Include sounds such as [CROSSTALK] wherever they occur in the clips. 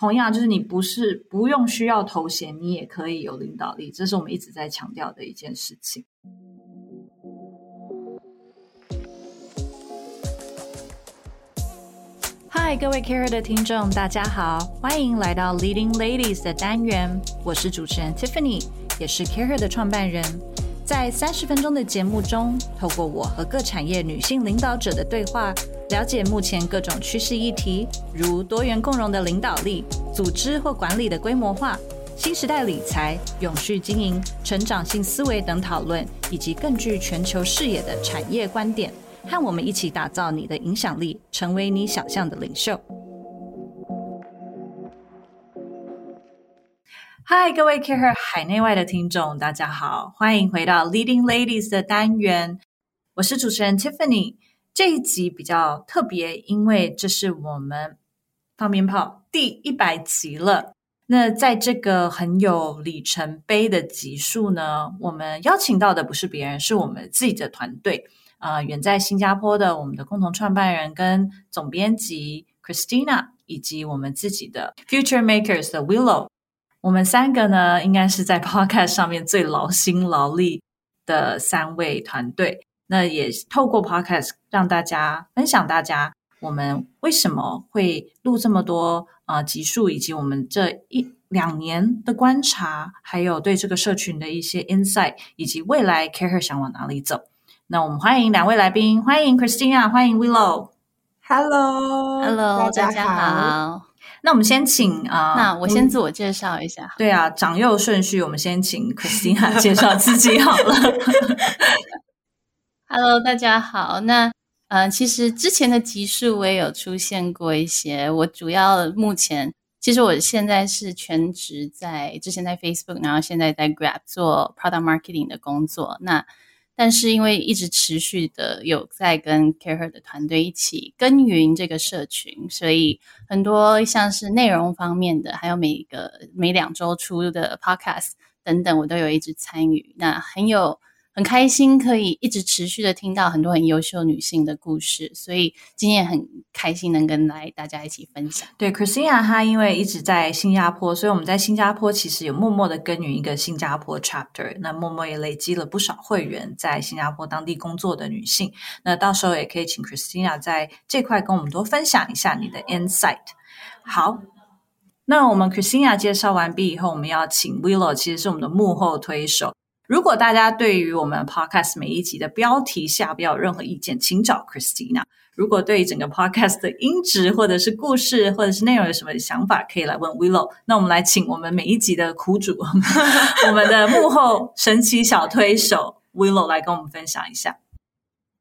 同样，就是你不是不用需要头衔，你也可以有领导力，这是我们一直在强调的一件事情。嗨，各位 Care 的听众，大家好，欢迎来到 Leading Ladies 的单元，我是主持人 Tiffany，也是 Care 的创办人。在三十分钟的节目中，透过我和各产业女性领导者的对话。了解目前各种趋势议题，如多元共融的领导力、组织或管理的规模化、新时代理财、永续经营、成长性思维等讨论，以及更具全球视野的产业观点，和我们一起打造你的影响力，成为你想象的领袖。嗨，各位 Care 海内外的听众，大家好，欢迎回到 Leading Ladies 的单元，我是主持人 Tiffany。这一集比较特别，因为这是我们放鞭炮第一百集了。那在这个很有里程碑的集数呢，我们邀请到的不是别人，是我们自己的团队。啊，远在新加坡的我们的共同创办人跟总编辑 Christina，以及我们自己的 Future Makers 的 Willow，我们三个呢，应该是在 [LAUGHS] Podcast 上面最劳心劳力的三位团队。那也透过 Podcast 让大家分享，大家我们为什么会录这么多呃集数，以及我们这一两年的观察，还有对这个社群的一些 insight，以及未来 Care 想往哪里走。那我们欢迎两位来宾，欢迎 Christina，欢迎 Willow，Hello，Hello，大家好。那我们先请啊，那我先自我介绍一下。对啊，长幼顺序，我们先请 Christina 介绍自己好了。[LAUGHS] Hello，大家好。那呃，其实之前的集数我也有出现过一些。我主要目前，其实我现在是全职在之前在 Facebook，然后现在在 Grab 做 Product Marketing 的工作。那但是因为一直持续的有在跟 Care 的团队一起耕耘这个社群，所以很多像是内容方面的，还有每个每两周出的 Podcast 等等，我都有一直参与。那很有。很开心可以一直持续的听到很多很优秀女性的故事，所以今天很开心能跟来大家一起分享。对，Christina 她因为一直在新加坡，所以我们在新加坡其实有默默的耕耘一个新加坡 chapter，那默默也累积了不少会员在新加坡当地工作的女性。那到时候也可以请 Christina 在这块跟我们多分享一下你的 insight。好，那我们 Christina 介绍完毕以后，我们要请 Willow，其实是我们的幕后推手。如果大家对于我们 podcast 每一集的标题下不要有任何意见，请找 Christina。如果对于整个 podcast 的音质或者是故事或者是内容有什么想法，可以来问 Willow。那我们来请我们每一集的苦主，[LAUGHS] 我们的幕后神奇小推手 Willow 来跟我们分享一下。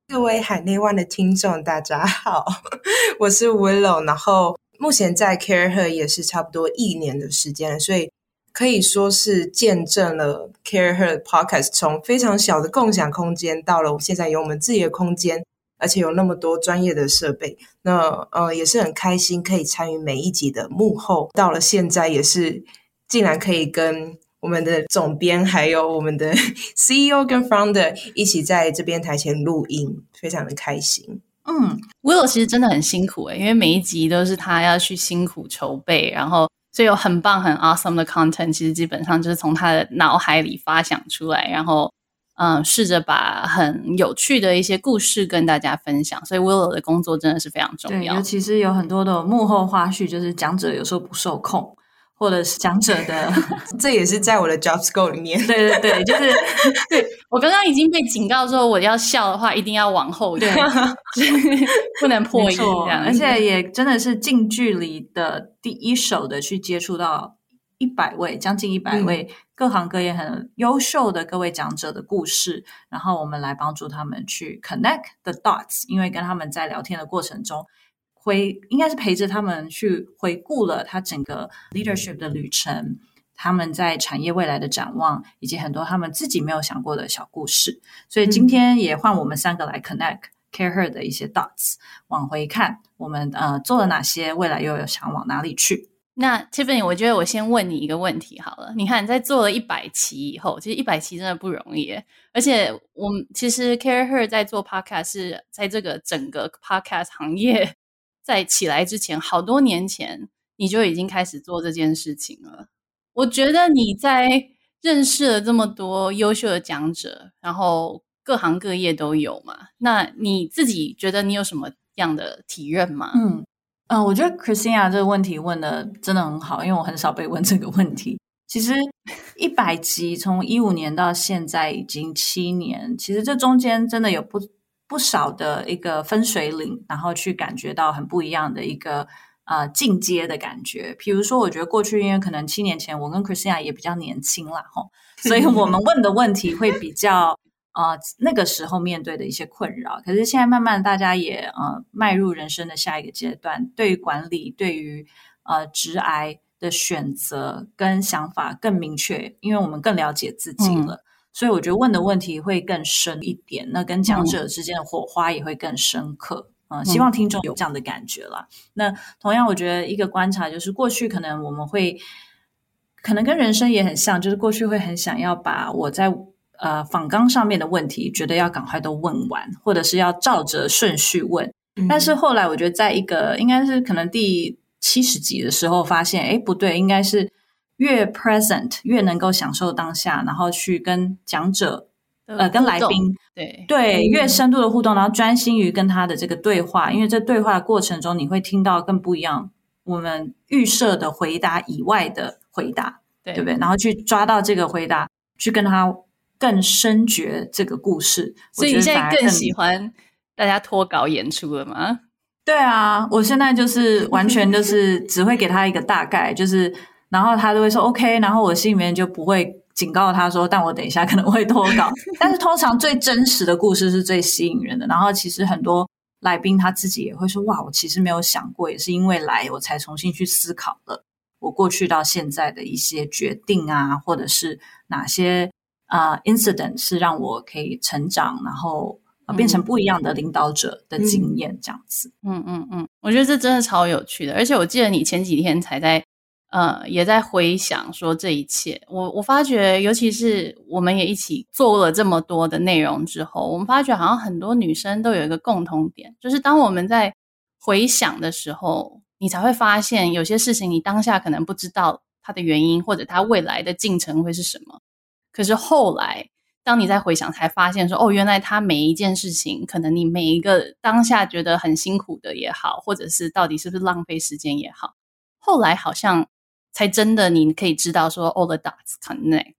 各位海内外的听众，大家好，[LAUGHS] 我是 Willow。然后目前在 Care Her 也是差不多一年的时间，所以。可以说是见证了 Care Her Podcast 从非常小的共享空间，到了现在有我们自己的空间，而且有那么多专业的设备。那呃也是很开心可以参与每一集的幕后。到了现在也是竟然可以跟我们的总编还有我们的 [LAUGHS] CEO 跟 Founder 一起在这边台前录音，非常的开心。嗯，Will 其实真的很辛苦诶，因为每一集都是他要去辛苦筹备，然后。所以有很棒、很 awesome 的 content，其实基本上就是从他的脑海里发想出来，然后嗯，试着把很有趣的一些故事跟大家分享。所以 Willow 的工作真的是非常重要，尤其是有很多的幕后花絮，就是讲者有时候不受控。或者是讲者的，[LAUGHS] 这也是在我的 job scope 里面。[LAUGHS] 对对对，就是 [LAUGHS] 对我刚刚已经被警告说，我要笑的话一定要往后，对，不能破音这样。而且也真的是近距离的第一手的去接触到一百位，将近一百位各行各业很优秀的各位讲者的故事，然后我们来帮助他们去 connect the dots，因为跟他们在聊天的过程中。回应该是陪着他们去回顾了他整个 leadership 的旅程，他们在产业未来的展望，以及很多他们自己没有想过的小故事。所以今天也换我们三个来 connect care her 的一些 dots，往回看我们呃做了哪些，未来又有想往哪里去。那 Tiffany，我觉得我先问你一个问题好了。你看在做了一百期以后，其实一百期真的不容易，而且我们其实 care her 在做 podcast 是在这个整个 podcast 行业。在起来之前，好多年前你就已经开始做这件事情了。我觉得你在认识了这么多优秀的讲者，然后各行各业都有嘛，那你自己觉得你有什么样的体验吗？嗯嗯，我觉得 Christina 这个问题问的真的很好，因为我很少被问这个问题。其实一百集从一五年到现在已经七年，其实这中间真的有不不少的一个分水岭，然后去感觉到很不一样的一个呃进阶的感觉。比如说，我觉得过去因为可能七年前我跟 Christina 也比较年轻啦，吼，所以我们问的问题会比较呃那个时候面对的一些困扰。可是现在慢慢大家也呃迈入人生的下一个阶段，对于管理，对于呃直癌。的选择跟想法更明确，因为我们更了解自己了，所以我觉得问的问题会更深一点。那跟讲者之间的火花也会更深刻。嗯，希望听众有这样的感觉啦。那同样，我觉得一个观察就是，过去可能我们会，可能跟人生也很像，就是过去会很想要把我在呃访纲上面的问题，觉得要赶快都问完，或者是要照着顺序问。但是后来，我觉得在一个应该是可能第。七十集的时候，发现哎不对，应该是越 present 越能够享受当下，然后去跟讲者呃跟来宾对对越深度的互动，然后专心于跟他的这个对话，因为在对话过程中你会听到更不一样我们预设的回答以外的回答，对不对？然后去抓到这个回答，去跟他更深觉这个故事。所以你现在更喜欢大家脱稿演出了吗？对啊，我现在就是完全就是只会给他一个大概，就是然后他都会说 OK，然后我心里面就不会警告他说，但我等一下可能会脱稿。[LAUGHS] 但是通常最真实的故事是最吸引人的。然后其实很多来宾他自己也会说，哇，我其实没有想过，也是因为来我才重新去思考了我过去到现在的一些决定啊，或者是哪些啊 incident 是让我可以成长，然后。变成不一样的领导者的经验，这样子。嗯嗯嗯，我觉得这真的超有趣的。而且我记得你前几天才在呃，也在回想说这一切。我我发觉，尤其是我们也一起做了这么多的内容之后，我们发觉好像很多女生都有一个共同点，就是当我们在回想的时候，你才会发现有些事情你当下可能不知道它的原因，或者它未来的进程会是什么。可是后来。当你在回想，才发现说，哦，原来他每一件事情，可能你每一个当下觉得很辛苦的也好，或者是到底是不是浪费时间也好，后来好像才真的你可以知道说，all the dots connect。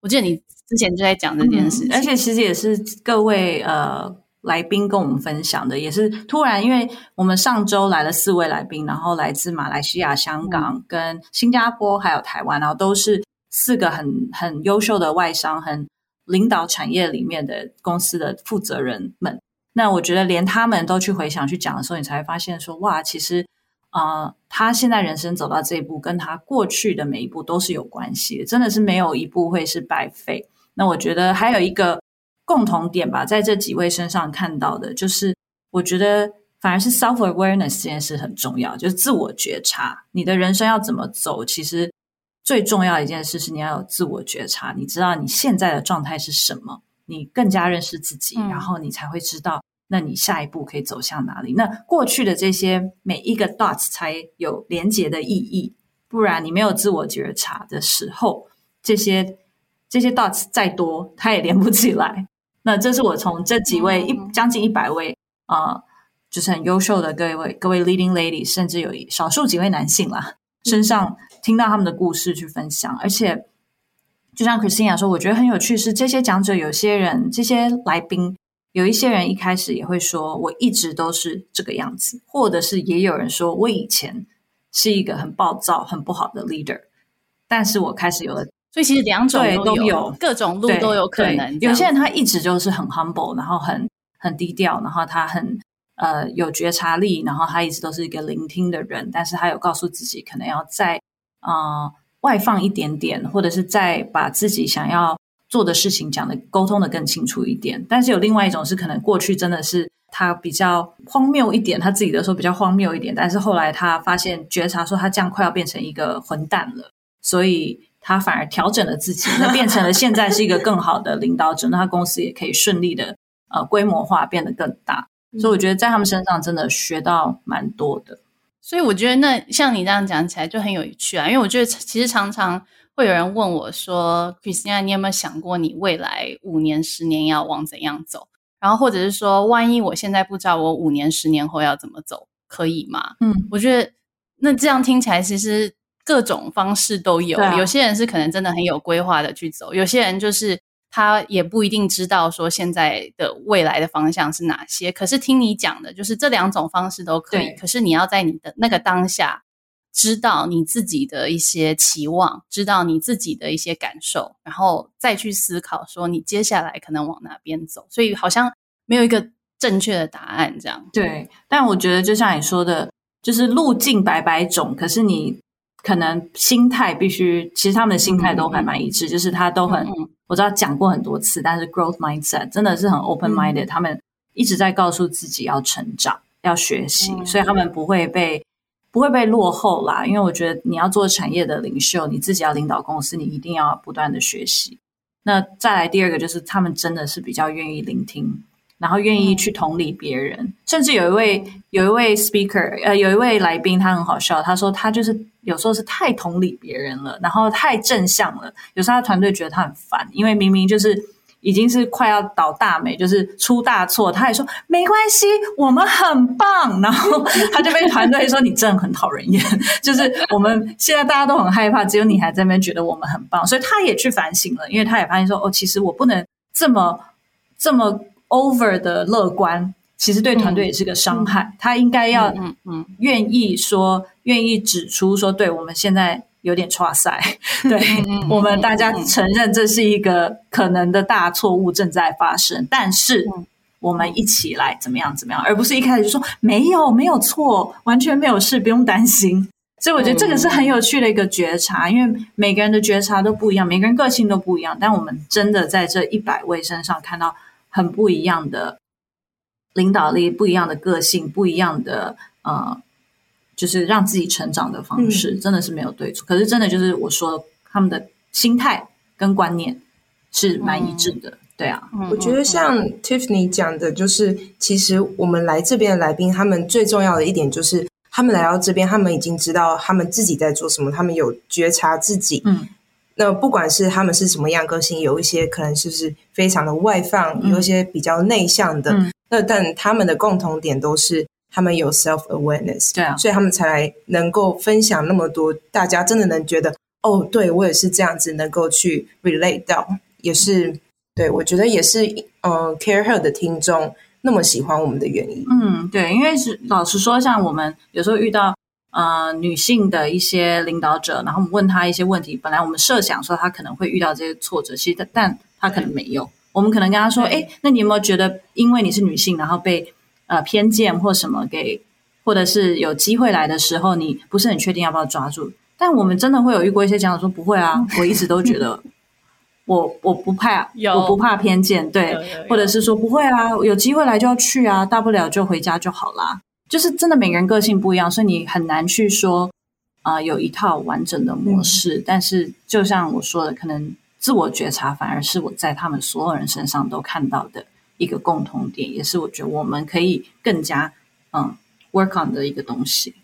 我记得你之前就在讲这件事，而且其实也是各位呃来宾跟我们分享的，也是突然，因为我们上周来了四位来宾，然后来自马来西亚、香港、跟新加坡还有台湾，然后都是四个很很优秀的外商，很。领导产业里面的公司的负责人们，那我觉得连他们都去回想去讲的时候，你才会发现说，哇，其实啊，他现在人生走到这一步，跟他过去的每一步都是有关系的，真的是没有一步会是白费。那我觉得还有一个共同点吧，在这几位身上看到的，就是我觉得反而是 self awareness 这件事很重要，就是自我觉察，你的人生要怎么走，其实。最重要的一件事是你要有自我觉察，你知道你现在的状态是什么，你更加认识自己，然后你才会知道，那你下一步可以走向哪里。那过去的这些每一个 dots 才有连接的意义，不然你没有自我觉察的时候，这些这些 dots 再多，它也连不起来。那这是我从这几位一将近一百位啊，就是很优秀的各位各位 leading lady，甚至有少数几位男性啦身上。听到他们的故事去分享，而且就像 Christina 说，我觉得很有趣是这些讲者，有些人这些来宾，有一些人一开始也会说，我一直都是这个样子，或者是也有人说我以前是一个很暴躁、很不好的 leader，但是我开始有了，所以其实两种都有，各种路都有可能。有些人他一直就是很 humble，然后很很低调，然后他很。呃，有觉察力，然后他一直都是一个聆听的人，但是他有告诉自己，可能要再啊外放一点点，或者是再把自己想要做的事情讲的沟通的更清楚一点。但是有另外一种是，可能过去真的是他比较荒谬一点，他自己的说比较荒谬一点，但是后来他发现觉察说他这样快要变成一个混蛋了，所以他反而调整了自己，那变成了现在是一个更好的领导者，那他公司也可以顺利的呃规模化变得更大。所以我觉得在他们身上真的学到蛮多的。所以我觉得那像你这样讲起来就很有趣啊，因为我觉得其实常常会有人问我说，Christina，你有没有想过你未来五年、十年要往怎样走？然后或者是说，万一我现在不知道我五年、十年后要怎么走，可以吗？嗯，我觉得那这样听起来其实各种方式都有，有些人是可能真的很有规划的去走，有些人就是。他也不一定知道说现在的未来的方向是哪些，可是听你讲的，就是这两种方式都可以。可是你要在你的那个当下，知道你自己的一些期望，知道你自己的一些感受，然后再去思考说你接下来可能往哪边走。所以好像没有一个正确的答案这样。对，但我觉得就像你说的，就是路径百百种，可是你。可能心态必须，其实他们的心态都还蛮一致，就是他都很，我知道讲过很多次，但是 growth mindset 真的是很 open minded，他们一直在告诉自己要成长、要学习，所以他们不会被不会被落后啦。因为我觉得你要做产业的领袖，你自己要领导公司，你一定要不断的学习。那再来第二个就是他们真的是比较愿意聆听。然后愿意去同理别人，甚至有一位有一位 speaker，呃，有一位来宾，他很好笑。他说他就是有时候是太同理别人了，然后太正向了。有时候他团队觉得他很烦，因为明明就是已经是快要倒大霉，就是出大错，他还说没关系，我们很棒。然后他就被团队说你真的很讨人厌，[LAUGHS] 就是我们现在大家都很害怕，只有你还在那边觉得我们很棒。所以他也去反省了，因为他也发现说哦，其实我不能这么这么。over 的乐观，其实对团队也是个伤害。他应该要嗯嗯，愿意说，愿意指出说，对我们现在有点差赛，[LAUGHS] 对我们大家承认这是一个可能的大错误正在发生，但是我们一起来怎么样怎么样，而不是一开始就说没有没有错，完全没有事，不用担心。所以我觉得这个是很有趣的一个觉察，因为每个人的觉察都不一样，每个人个性都不一样，但我们真的在这一百位身上看到。很不一样的领导力，不一样的个性，不一样的呃，就是让自己成长的方式，真的是没有对错。可是真的就是我说，他们的心态跟观念是蛮一致的。对啊，我觉得像 Tiffany 讲的，就是其实我们来这边的来宾，他们最重要的一点就是，他们来到这边，他们已经知道他们自己在做什么，他们有觉察自己。嗯。那不管是他们是什么样个性，有一些可能就是非常的外放，有一些比较内向的。那但他们的共同点都是他们有 self awareness，对啊，所以他们才能够分享那么多，大家真的能觉得哦，对我也是这样子，能够去 relate 到，也是对我觉得也是，嗯，care her 的听众那么喜欢我们的原因。嗯，对，因为是老实说，像我们有时候遇到。呃，女性的一些领导者，然后我们问他一些问题。本来我们设想说他可能会遇到这些挫折，其实但他可能没有。我们可能跟他说：“哎，那你有没有觉得，因为你是女性，然后被呃偏见或什么给，或者是有机会来的时候，你不是很确定要不要抓住？”但我们真的会有遇过一些讲者说：“不会啊，我一直都觉得我我不怕，我不怕偏见，对，或者是说不会啊，有机会来就要去啊，大不了就回家就好啦。”就是真的，每个人个性不一样，所以你很难去说啊，有一套完整的模式。但是，就像我说的，可能自我觉察反而是我在他们所有人身上都看到的一个共同点，也是我觉得我们可以更加嗯 work on 的一个东西。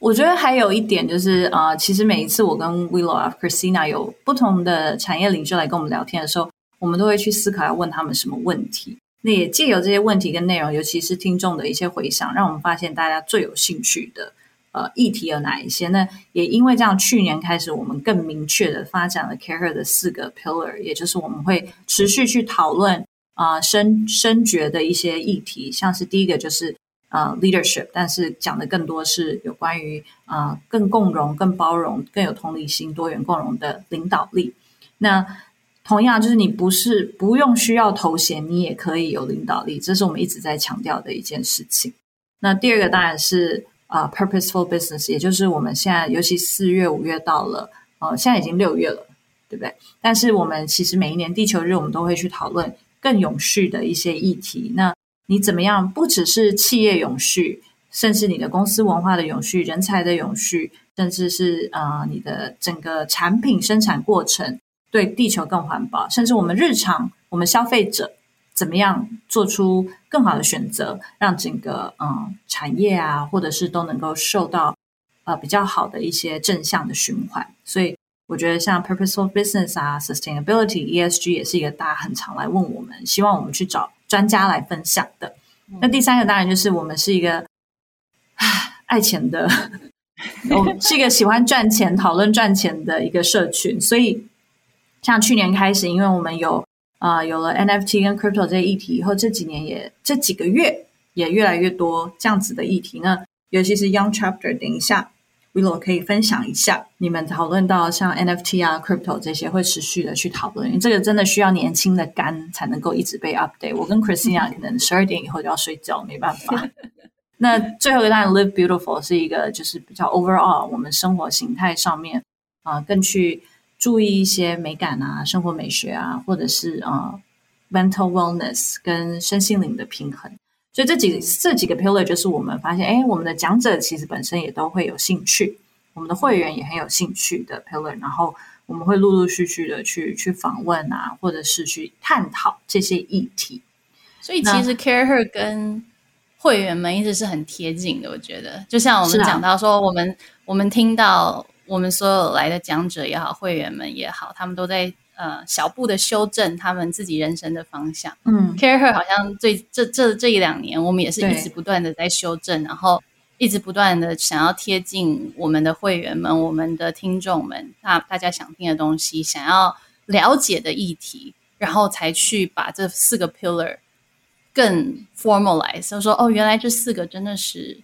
我觉得还有一点就是，呃，其实每一次我跟 Willow、Christina 有不同的产业领袖来跟我们聊天的时候，我们都会去思考要问他们什么问题。那也借由这些问题跟内容，尤其是听众的一些回想，让我们发现大家最有兴趣的呃议题有哪一些？那也因为这样，去年开始我们更明确的发展了 Care 的四个 pillar，也就是我们会持续去讨论啊升升爵的一些议题，像是第一个就是呃 leadership，但是讲的更多是有关于啊更共融、更包容、更有同理心、多元共融的领导力。那同样，就是你不是不用需要头衔，你也可以有领导力，这是我们一直在强调的一件事情。那第二个当然是啊，purposeful business，也就是我们现在尤其四月、五月到了，呃，现在已经六月了，对不对？但是我们其实每一年地球日，我们都会去讨论更永续的一些议题。那你怎么样？不只是企业永续，甚至你的公司文化的永续、人才的永续，甚至是啊，你的整个产品生产过程。对地球更环保，甚至我们日常我们消费者怎么样做出更好的选择，让整个嗯产业啊，或者是都能够受到呃比较好的一些正向的循环。所以我觉得像 purposeful business 啊，sustainability、ESG 也是一个大家很常来问我们，希望我们去找专家来分享的。那第三个当然就是我们是一个爱钱的，我是一个喜欢赚钱、讨论赚钱的一个社群，所以像去年开始，因为我们有啊有了 NFT 跟 crypto 这些议题以后，这几年也这几个月也越来越多这样子的议题呢，尤其是 Young Chapter，等一下。Willow 可以分享一下，你们讨论到像 NFT 啊、Crypto 这些会持续的去讨论，因为这个真的需要年轻的肝才能够一直被 update。我跟 Christina [LAUGHS] 可能十二点以后就要睡觉，没办法。[LAUGHS] 那最后一个当然 Live Beautiful 是一个就是比较 overall 我们生活形态上面啊，更去注意一些美感啊、生活美学啊，或者是啊 mental wellness 跟身心灵的平衡。所以这几这几个 pillar 就是我们发现，哎，我们的讲者其实本身也都会有兴趣，我们的会员也很有兴趣的 pillar，然后我们会陆陆续续的去去访问啊，或者是去探讨这些议题。所以其实 Care Her 跟会员们一直是很贴近的，我觉得，就像我们讲到说，我们我们听到我们所有来的讲者也好，会员们也好，他们都在。呃，小步的修正他们自己人生的方向。嗯，Care Her 好像最这这这一两年，我们也是一直不断的在修正，然后一直不断的想要贴近我们的会员们、我们的听众们，大大家想听的东西、想要了解的议题，然后才去把这四个 pillar 更 formalize，就说哦，原来这四个真的是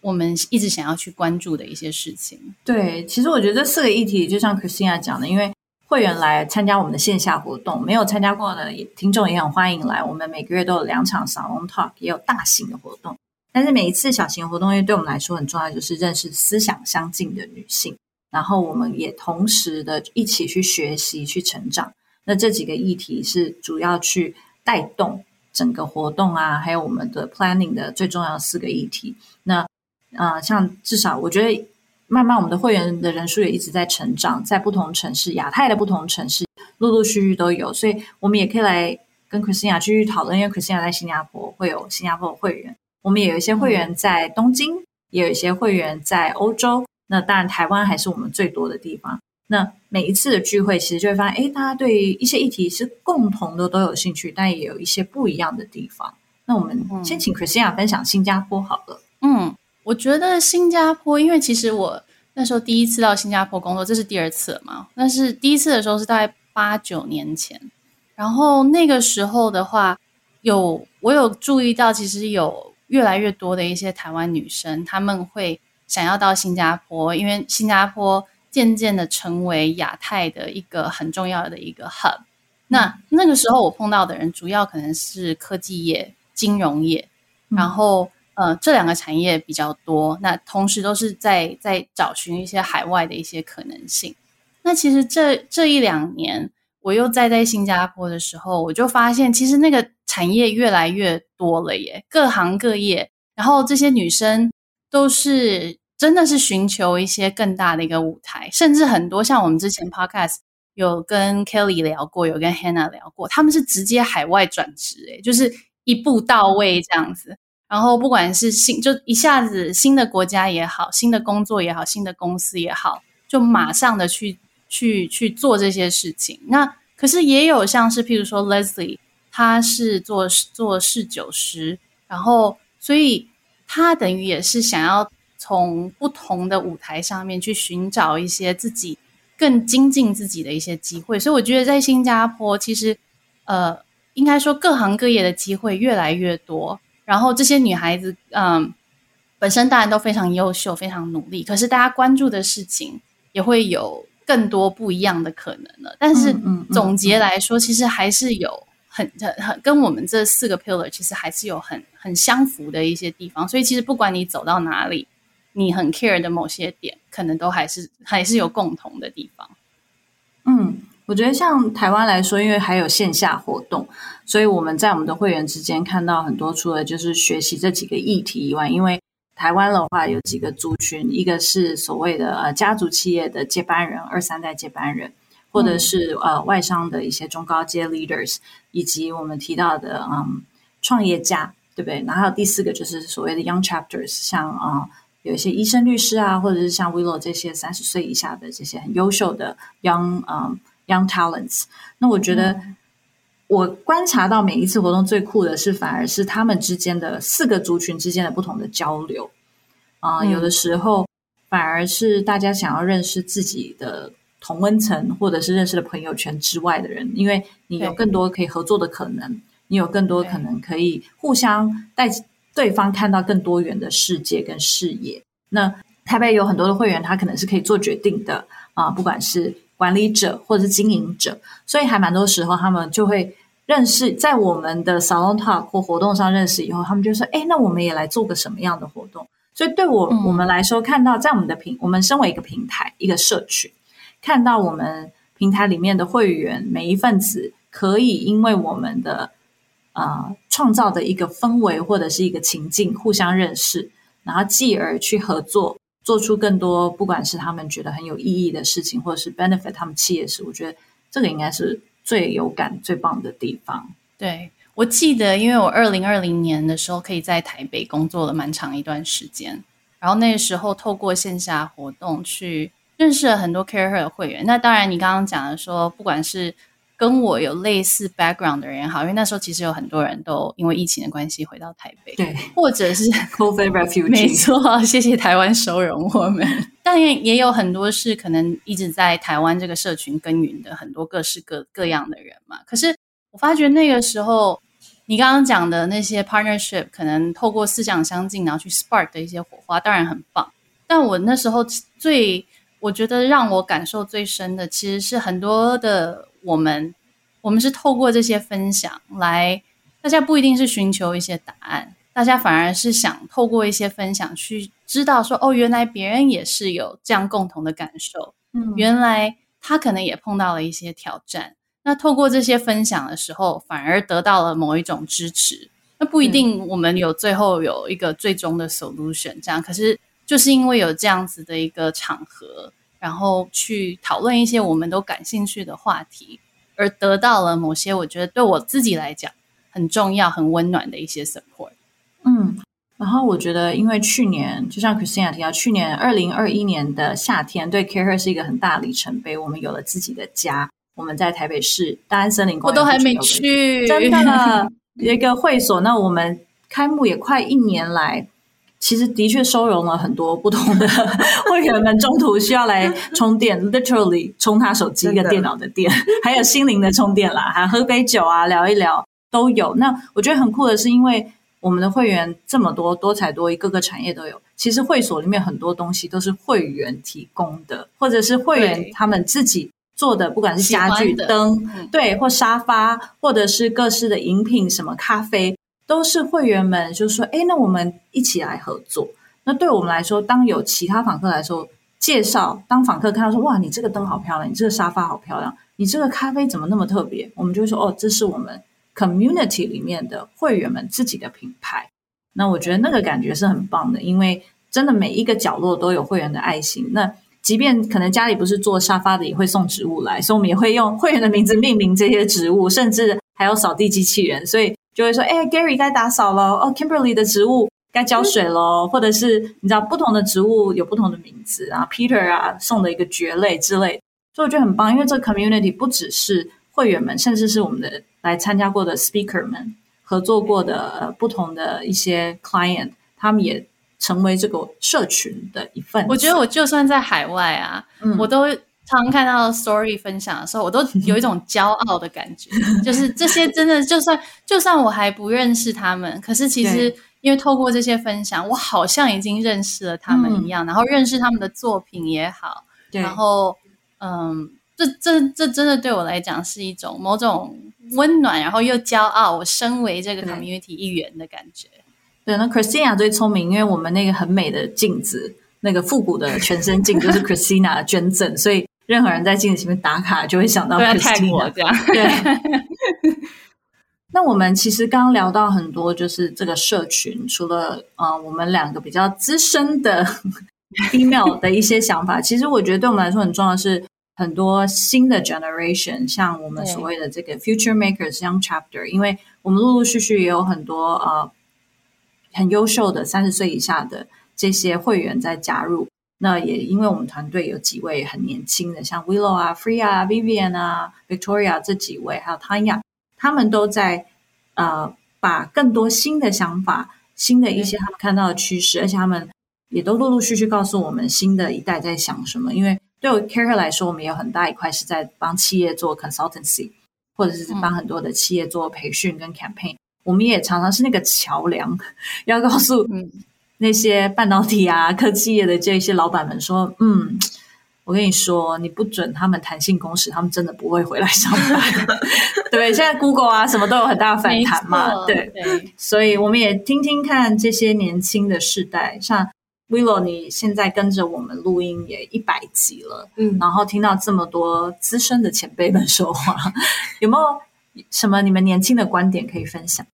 我们一直想要去关注的一些事情。对，其实我觉得这四个议题，就像 Christina 讲的，因为会员来参加我们的线下活动，没有参加过的听众也很欢迎来。我们每个月都有两场 salon talk，也有大型的活动。但是每一次小型活动，因为对我们来说很重要，就是认识思想相近的女性，然后我们也同时的一起去学习、去成长。那这几个议题是主要去带动整个活动啊，还有我们的 planning 的最重要四个议题。那啊，像至少我觉得。慢慢，我们的会员的人数也一直在成长，在不同城市，亚太的不同城市，陆陆续续都有，所以我们也可以来跟 Christina 继续讨论。因为 Christina 在新加坡会有新加坡的会员，我们也有一些会员在东京，也有一些会员在欧洲。那当然，台湾还是我们最多的地方。那每一次的聚会，其实就会发现，哎，大家对一些议题是共同的，都有兴趣，但也有一些不一样的地方。那我们先请 Christina 分享新加坡好了。嗯。我觉得新加坡，因为其实我那时候第一次到新加坡工作，这是第二次了嘛。但是第一次的时候是大概八九年前，然后那个时候的话，有我有注意到，其实有越来越多的一些台湾女生，她们会想要到新加坡，因为新加坡渐渐的成为亚太的一个很重要的一个 hub。那那个时候我碰到的人，主要可能是科技业、金融业，然后。呃，这两个产业比较多，那同时都是在在找寻一些海外的一些可能性。那其实这这一两年，我又再在新加坡的时候，我就发现其实那个产业越来越多了耶，各行各业。然后这些女生都是真的是寻求一些更大的一个舞台，甚至很多像我们之前 podcast 有跟 Kelly 聊过，有跟 Hannah 聊过，他们是直接海外转职，诶就是一步到位这样子。然后不管是新就一下子新的国家也好，新的工作也好，新的公司也好，就马上的去去去做这些事情。那可是也有像是譬如说 Leslie，他是做做侍酒师，然后所以他等于也是想要从不同的舞台上面去寻找一些自己更精进自己的一些机会。所以我觉得在新加坡，其实呃，应该说各行各业的机会越来越多。然后这些女孩子，嗯，本身当然都非常优秀，非常努力。可是大家关注的事情也会有更多不一样的可能了。但是总结来说，其实还是有很很很跟我们这四个 pillar 其实还是有很很相符的一些地方。所以其实不管你走到哪里，你很 care 的某些点，可能都还是还是有共同的地方。嗯。我觉得像台湾来说，因为还有线下活动，所以我们在我们的会员之间看到很多，除了就是学习这几个议题以外，因为台湾的话有几个族群，一个是所谓的呃家族企业的接班人，二三代接班人，或者是呃外商的一些中高阶 leaders，以及我们提到的嗯创业家，对不对？然后第四个就是所谓的 young chapters，像啊有一些医生、律师啊，或者是像 Willow 这些三十岁以下的这些很优秀的 young 嗯 young talents。那我觉得我观察到每一次活动最酷的是，反而是他们之间的四个族群之间的不同的交流啊，有的时候反而是大家想要认识自己的同温层，或者是认识的朋友圈之外的人，因为你有更多可以合作的可能，你有更多可能可以互相带。对方看到更多元的世界跟视野。那台北有很多的会员，他可能是可以做决定的啊，不管是管理者或者是经营者，所以还蛮多时候他们就会认识，在我们的 salon talk 或活动上认识以后，他们就说：“哎，那我们也来做个什么样的活动？”所以对我我们来说，看到在我们的平，我们身为一个平台一个社群，看到我们平台里面的会员每一份子，可以因为我们的。啊，创造的一个氛围或者是一个情境，互相认识，然后继而去合作，做出更多，不管是他们觉得很有意义的事情，或者是 benefit 他们企业时，我觉得这个应该是最有感、最棒的地方。对我记得，因为我二零二零年的时候可以在台北工作了蛮长一段时间，然后那时候透过线下活动去认识了很多 CareHer 的会员。那当然，你刚刚讲的说，不管是跟我有类似 background 的人也好，因为那时候其实有很多人都因为疫情的关系回到台北，对，或者是 [LAUGHS] COVID refugee，没错，谢谢台湾收容我们。但也也有很多是可能一直在台湾这个社群耕耘的很多各式各各样的人嘛。可是我发觉那个时候，你刚刚讲的那些 partnership，可能透过思想相近，然后去 spark 的一些火花，当然很棒。但我那时候最我觉得让我感受最深的，其实是很多的。我们我们是透过这些分享来，大家不一定是寻求一些答案，大家反而是想透过一些分享去知道说，哦，原来别人也是有这样共同的感受，嗯，原来他可能也碰到了一些挑战。那透过这些分享的时候，反而得到了某一种支持。那不一定我们有最后有一个最终的 solution，这样，可是就是因为有这样子的一个场合。然后去讨论一些我们都感兴趣的话题，而得到了某些我觉得对我自己来讲很重要、很温暖的一些 support。嗯，然后我觉得，因为去年就像 Christina 提到，去年二零二一年的夏天对 Care 是一个很大里程碑，我们有了自己的家，我们在台北市大安森林公园，我都还没去，真的 [LAUGHS] 一个会所。那我们开幕也快一年来。其实的确收容了很多不同的 [LAUGHS] 会员们，中途需要来 [LAUGHS] 充电，literally 充他手机跟电脑的电，[LAUGHS] 还有心灵的充电啦，还喝杯酒啊，聊一聊都有。那我觉得很酷的是，因为我们的会员这么多，多才多艺，各个产业都有。其实会所里面很多东西都是会员提供的，或者是会员他们自己做的，不管是家具、灯，对，或沙发，或者是各式的饮品，什么咖啡。都是会员们就说：“哎，那我们一起来合作。”那对我们来说，当有其他访客来说介绍，当访客看到说：“哇，你这个灯好漂亮，你这个沙发好漂亮，你这个咖啡怎么那么特别？”我们就会说：“哦，这是我们 community 里面的会员们自己的品牌。”那我觉得那个感觉是很棒的，因为真的每一个角落都有会员的爱心。那即便可能家里不是做沙发的，也会送植物来，所以我们也会用会员的名字命名这些植物，甚至还有扫地机器人，所以。就会说，哎，Gary 该打扫了哦，Kimberly 的植物该浇水了，或者是你知道不同的植物有不同的名字啊，Peter 啊送的一个蕨类之类，所以我觉得很棒，因为这个 community 不只是会员们，甚至是我们的来参加过的 speaker 们合作过的呃不同的一些 client，他们也成为这个社群的一份。我觉得我就算在海外啊，我都。常看到 story 分享的时候，我都有一种骄傲的感觉，[LAUGHS] 就是这些真的，就算就算我还不认识他们，可是其实因为透过这些分享，我好像已经认识了他们一样，然后认识他们的作品也好，然后嗯，这这这真的对我来讲是一种某种温暖，然后又骄傲，我身为这个 community 一员的感觉。对，那 Christina 最聪明，因为我们那个很美的镜子，那个复古的全身镜 [LAUGHS] 就是 Christina 捐赠，所以。任何人在镜子前面打卡，就会想到 Christina 这样。对。[LAUGHS] 那我们其实刚刚聊到很多，就是这个社群，除了呃，我们两个比较资深的 [LAUGHS] email 的一些想法，其实我觉得对我们来说很重要的是，很多新的 generation，像我们所谓的这个 future makers young chapter，因为我们陆陆续续也有很多呃很优秀的三十岁以下的。这些会员在加入。那也因为我们团队有几位很年轻的，像 Willow 啊、Free 啊、Vivian 啊、Victoria 这几位，还有 Tanya，他们都在呃把更多新的想法、新的一些他们看到的趋势，而且他们也都陆陆续续告诉我们新的一代在想什么。因为对我 Care 来说，我们有很大一块是在帮企业做 consultancy，或者是帮很多的企业做培训跟 campaign。我们也常常是那个桥梁，[LAUGHS] 要告诉那些半导体啊、科技业的这些老板们说：“嗯，我跟你说，你不准他们弹性工时，他们真的不会回来上班。对，现在 Google 啊，什么都有很大的反弹嘛。对，所以我们也听听看这些年轻的世代，像 Willow，你现在跟着我们录音也一百集了，嗯，然后听到这么多资深的前辈们说话，有没有什么你们年轻的观点可以分享？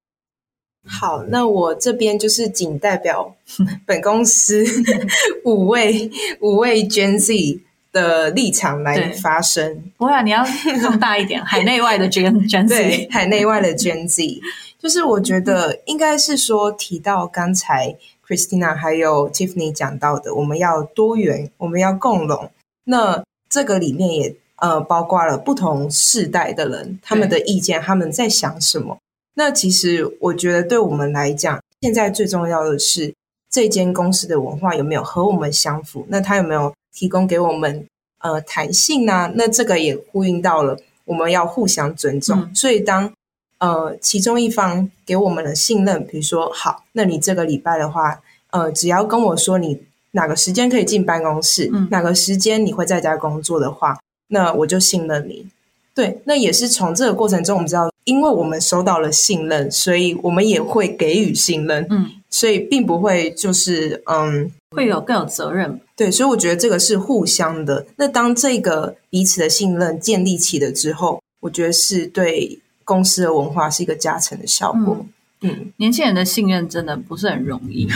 好，那我这边就是仅代表 [LAUGHS] 本公司 [LAUGHS] 五位五位 Gen Z 的立场来发声。不会，你要放大一点，[LAUGHS] 海内外的 Gen Gen Z，海内外的 Gen Z，就是我觉得应该是说提到刚才 Christina 还有 Tiffany 讲到的，我们要多元，我们要共融。那这个里面也呃包括了不同世代的人，他们的意见，他们在想什么。那其实我觉得，对我们来讲，现在最重要的是这间公司的文化有没有和我们相符？那它有没有提供给我们呃弹性呢？那这个也呼应到了我们要互相尊重。所以当呃其中一方给我们的信任，比如说好，那你这个礼拜的话，呃，只要跟我说你哪个时间可以进办公室，哪个时间你会在家工作的话，那我就信任你。对，那也是从这个过程中，我们知道，因为我们收到了信任，所以我们也会给予信任。嗯，所以并不会就是嗯，会有更有责任。对，所以我觉得这个是互相的。那当这个彼此的信任建立起了之后，我觉得是对公司的文化是一个加成的效果。嗯，年轻人的信任真的不是很容易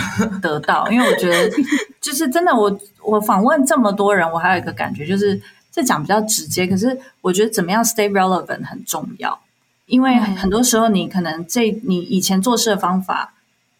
得到，[LAUGHS] 因为我觉得就是真的，我我访问这么多人，我还有一个感觉就是。这讲比较直接，可是我觉得怎么样 stay relevant 很重要，因为很多时候你可能这你以前做事的方法，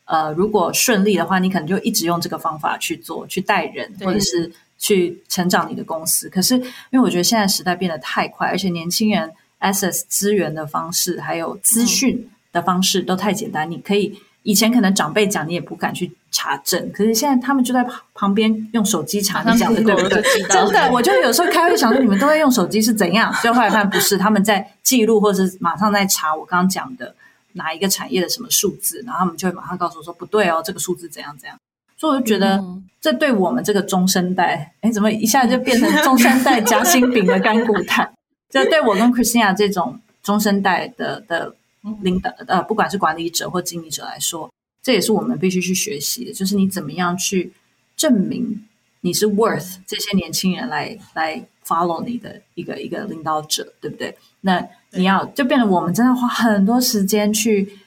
呃，如果顺利的话，你可能就一直用这个方法去做，去带人，或者是去成长你的公司。可是因为我觉得现在时代变得太快，而且年轻人 access 资源的方式，还有资讯的方式都太简单，你可以。以前可能长辈讲你也不敢去查证，可是现在他们就在旁旁边用手机查你讲的对不对？真的，我就有时候开会想说你们都在用手机是怎样？就后来发现不是，他们在记录或者是马上在查我刚刚讲的哪一个产业的什么数字，然后他们就会马上告诉我说不对哦，这个数字怎样怎样。所以我就觉得这对我们这个中生代，哎，怎么一下就变成中生代夹心饼的干股谈？这对我跟 Christina 这种中生代的的。领导呃，不管是管理者或经营者来说，这也是我们必须去学习的，就是你怎么样去证明你是 worth 这些年轻人来来 follow 你的一个一个领导者，对不对？那你要就变得我们真的花很多时间去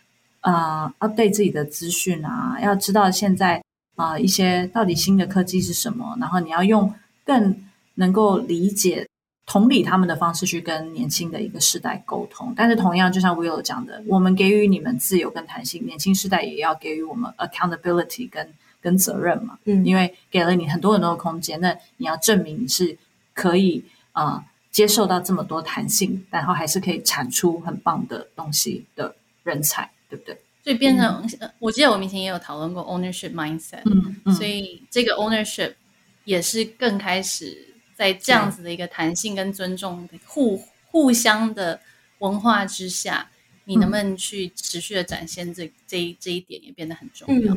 呃 update 自己的资讯啊，要知道现在啊一些到底新的科技是什么，然后你要用更能够理解。同理他们的方式去跟年轻的一个世代沟通，但是同样就像 Will 讲的，我们给予你们自由跟弹性，年轻世代也要给予我们 accountability 跟跟责任嘛。嗯，因为给了你很多很多的空间，那你要证明你是可以啊接受到这么多弹性，然后还是可以产出很棒的东西的人才，对不对？所以变成，我记得我们以前也有讨论过 ownership mindset，嗯，所以这个 ownership 也是更开始。在这样子的一个弹性跟尊重互互相的文化之下，你能不能去持续的展现这这这一点也变得很重要。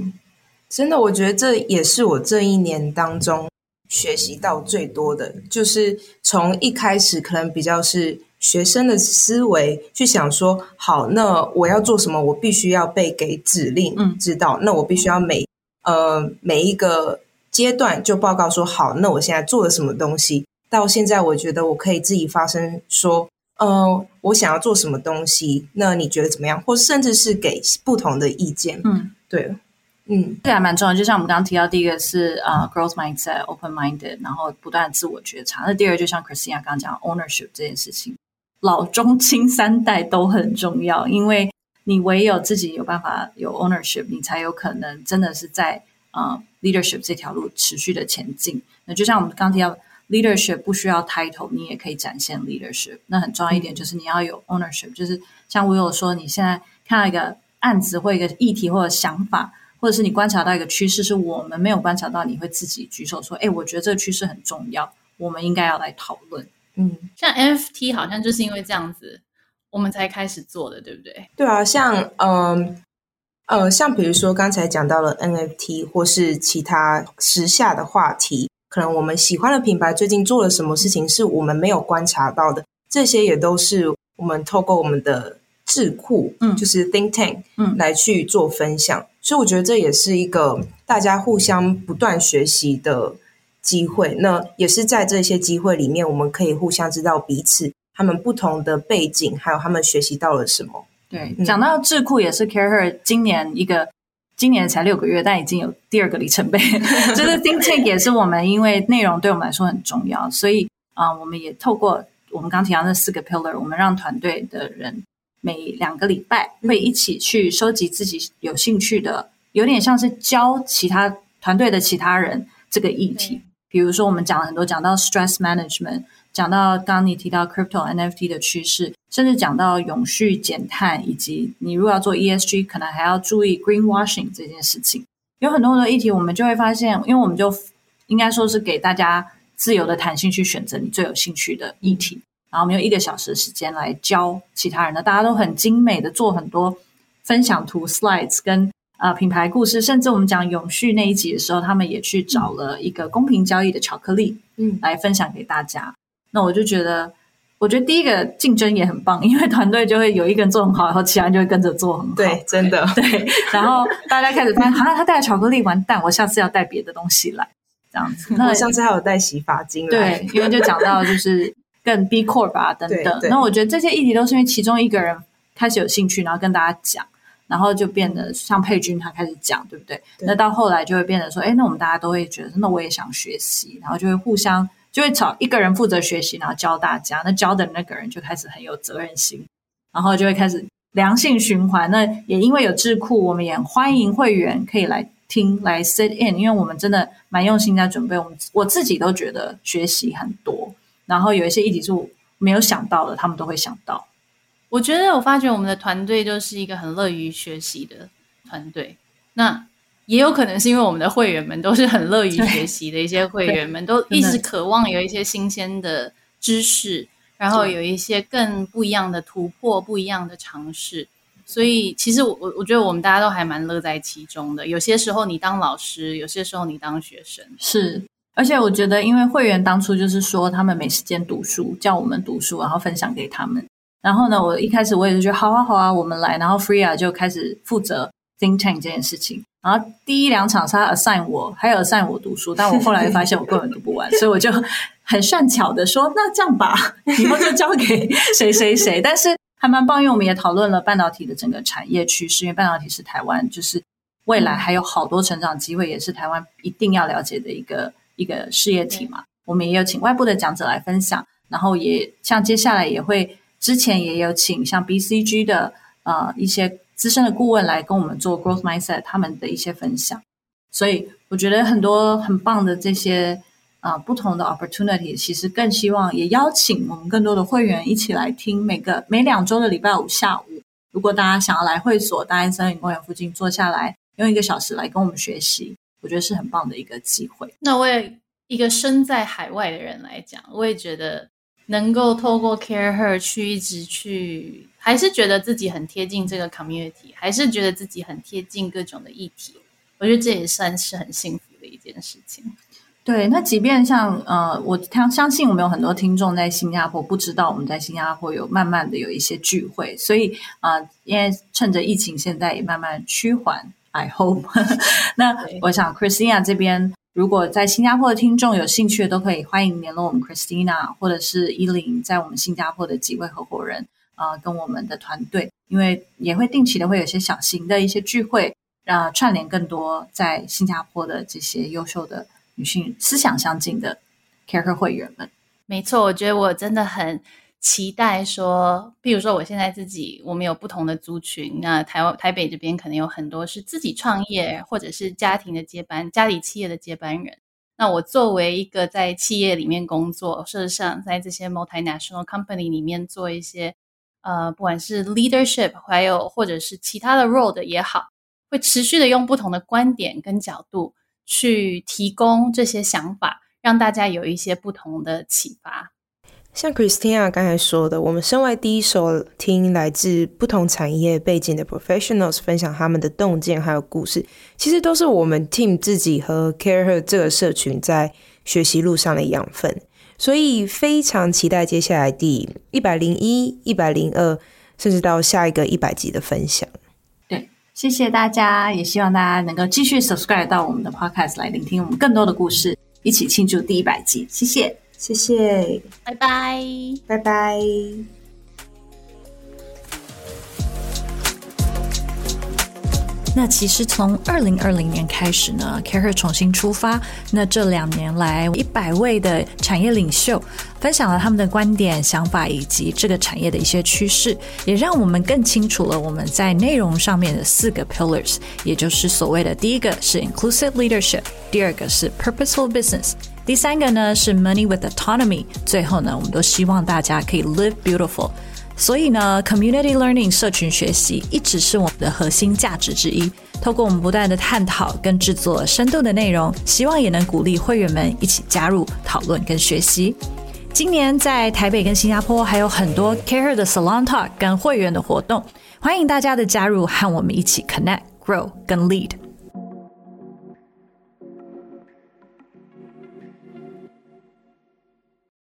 真的，我觉得这也是我这一年当中学习到最多的，就是从一开始可能比较是学生的思维去想说，好，那我要做什么，我必须要被给指令，嗯，知道，那我必须要每呃每一个。阶段就报告说好，那我现在做了什么东西？到现在我觉得我可以自己发声说，呃，我想要做什么东西？那你觉得怎么样？或甚至是给不同的意见。嗯，对，嗯，这还蛮重要。就像我们刚刚提到，第一个是啊，growth mindset，open minded，然后不断自我觉察。那第二，就像 Christina 刚刚讲 ownership 这件事情，老中青三代都很重要，因为你唯有自己有办法有 ownership，你才有可能真的是在。呃 leadership 这条路持续的前进。那就像我们刚提到，leadership 不需要 title，你也可以展现 leadership。那很重要一点就是你要有 ownership，就是像我有说，你现在看到一个案子或一个议题或者想法，或者是你观察到一个趋势，是我们没有观察到，你会自己举手说：“哎，我觉得这个趋势很重要，我们应该要来讨论。”嗯，像 NFT 好像就是因为这样子，我们才开始做的，对不对？对啊，像嗯呃，像比如说刚才讲到了 NFT 或是其他时下的话题，可能我们喜欢的品牌最近做了什么事情是我们没有观察到的，这些也都是我们透过我们的智库，嗯，就是 Think Tank，嗯，来去做分享。所以我觉得这也是一个大家互相不断学习的。机会，那也是在这些机会里面，我们可以互相知道彼此他们不同的背景，还有他们学习到了什么。对，讲到智库也是 Care Her 今年一个，今年才六个月，但已经有第二个里程碑。[LAUGHS] 就是 Think Tank 也是我们，因为内容对我们来说很重要，所以啊，我们也透过我们刚提到那四个 pillar，我们让团队的人每两个礼拜会一起去收集自己有兴趣的，有点像是教其他团队的其他人这个议题。比如说，我们讲了很多，讲到 stress management，讲到刚你提到 crypto NFT 的趋势，甚至讲到永续减碳，以及你如果要做 ESG，可能还要注意 greenwashing 这件事情。有很多很多议题，我们就会发现，因为我们就应该说是给大家自由的弹性去选择你最有兴趣的议题，然后我们用一个小时的时间来教其他人的，大家都很精美的做很多分享图 slides 跟。啊，品牌故事，甚至我们讲永续那一集的时候，他们也去找了一个公平交易的巧克力，嗯，来分享给大家。那我就觉得，我觉得第一个竞争也很棒，因为团队就会有一个人做很好，然后其他人就会跟着做很好。对，真的对。然后大家开始发现，啊，他带了巧克力，完蛋，我下次要带别的东西来，这样子。那我上次还有带洗发精来，对，因为就讲到就是更 B Corp 啊 [LAUGHS] 等等。那我觉得这些议题都是因为其中一个人开始有兴趣，然后跟大家讲。然后就变得像佩君他开始讲，对不对？那到后来就会变得说，哎，那我们大家都会觉得，那我也想学习，然后就会互相就会找一个人负责学习，然后教大家。那教的那个人就开始很有责任心，然后就会开始良性循环。那也因为有智库，我们也欢迎会员可以来听来 sit in，因为我们真的蛮用心在准备。我们我自己都觉得学习很多，然后有一些议题是我没有想到的，他们都会想到。我觉得我发觉我们的团队就是一个很乐于学习的团队。那也有可能是因为我们的会员们都是很乐于学习的一些会员们，都一直渴望有一些新鲜的知识，然后有一些更不一样的突破、不一样的尝试。所以其实我我我觉得我们大家都还蛮乐在其中的。有些时候你当老师，有些时候你当学生，是。而且我觉得，因为会员当初就是说他们没时间读书，叫我们读书，然后分享给他们。然后呢，我一开始我也是觉得好啊好啊，我们来。然后 Freya 就开始负责 think tank 这件事情。然后第一两场是他 assign 我，还有 assign 我读书，但我后来发现我根本读不完，[LAUGHS] 所以我就很善巧的说，那这样吧，[LAUGHS] 以后就交给谁谁谁。但是还蛮棒，因为我们也讨论了半导体的整个产业趋势，因为半导体是台湾就是未来还有好多成长机会，也是台湾一定要了解的一个一个事业体嘛。我们也有请外部的讲者来分享，然后也像接下来也会。之前也有请像 BCG 的呃一些资深的顾问来跟我们做 growth mindset，他们的一些分享，所以我觉得很多很棒的这些啊不同的 opportunity，其实更希望也邀请我们更多的会员一起来听每个每两周的礼拜五下午，如果大家想要来会所大安森林公园附近坐下来，用一个小时来跟我们学习，我觉得是很棒的一个机会。那为一个身在海外的人来讲，我也觉得。能够透过 Care Her 去一直去，还是觉得自己很贴近这个 community，还是觉得自己很贴近各种的议题。我觉得这也算是很幸福的一件事情。对，那即便像呃，我相相信我们有很多听众在新加坡，不知道我们在新加坡有慢慢的有一些聚会，所以啊，因为趁着疫情现在也慢慢趋缓，I hope。[LAUGHS] 那我想 Christina 这边。如果在新加坡的听众有兴趣的，都可以欢迎联络我们 Christina 或者是依琳，在我们新加坡的几位合伙人啊，跟我们的团队，因为也会定期的会有些小型的一些聚会，让串联更多在新加坡的这些优秀的女性思想相近的 Care 会员们。没错，我觉得我真的很期待说，比如说我现在自己，我们有不同的族群，那台湾台北这边可能有很多是自己创业或者是家庭的接班，家里企业的接班人。那我作为一个在企业里面工作，事实上在这些 multinational company 里面做一些呃，不管是 leadership，还有或者是其他的 role 的也好，会持续的用不同的观点跟角度去提供这些想法，让大家有一些不同的启发。像 Christina 刚才说的，我们身为第一手听来自不同产业背景的 professionals 分享他们的洞见还有故事，其实都是我们 team 自己和 Care Her 这个社群在学习路上的养分。所以非常期待接下来第一百零一、一百零二，甚至到下一个一百集的分享。对，谢谢大家，也希望大家能够继续 subscribe 到我们的 podcast 来聆听我们更多的故事，一起庆祝第一百集。谢谢。谢谢，拜拜，拜拜。那其实从二零二零年开始呢，Care 重新出发。那这两年来，一百位的产业领袖分享了他们的观点、想法以及这个产业的一些趋势，也让我们更清楚了我们在内容上面的四个 pillars，也就是所谓的第一个是 inclusive leadership，第二个是 purposeful business。第三个呢是 money with autonomy，最后呢，我们都希望大家可以 live beautiful。所以呢，community learning 社群学习一直是我们的核心价值之一。透过我们不断的探讨跟制作深度的内容，希望也能鼓励会员们一起加入讨论跟学习。今年在台北跟新加坡还有很多 Care 的 Salon Talk 跟会员的活动，欢迎大家的加入，和我们一起 connect、grow 跟 lead。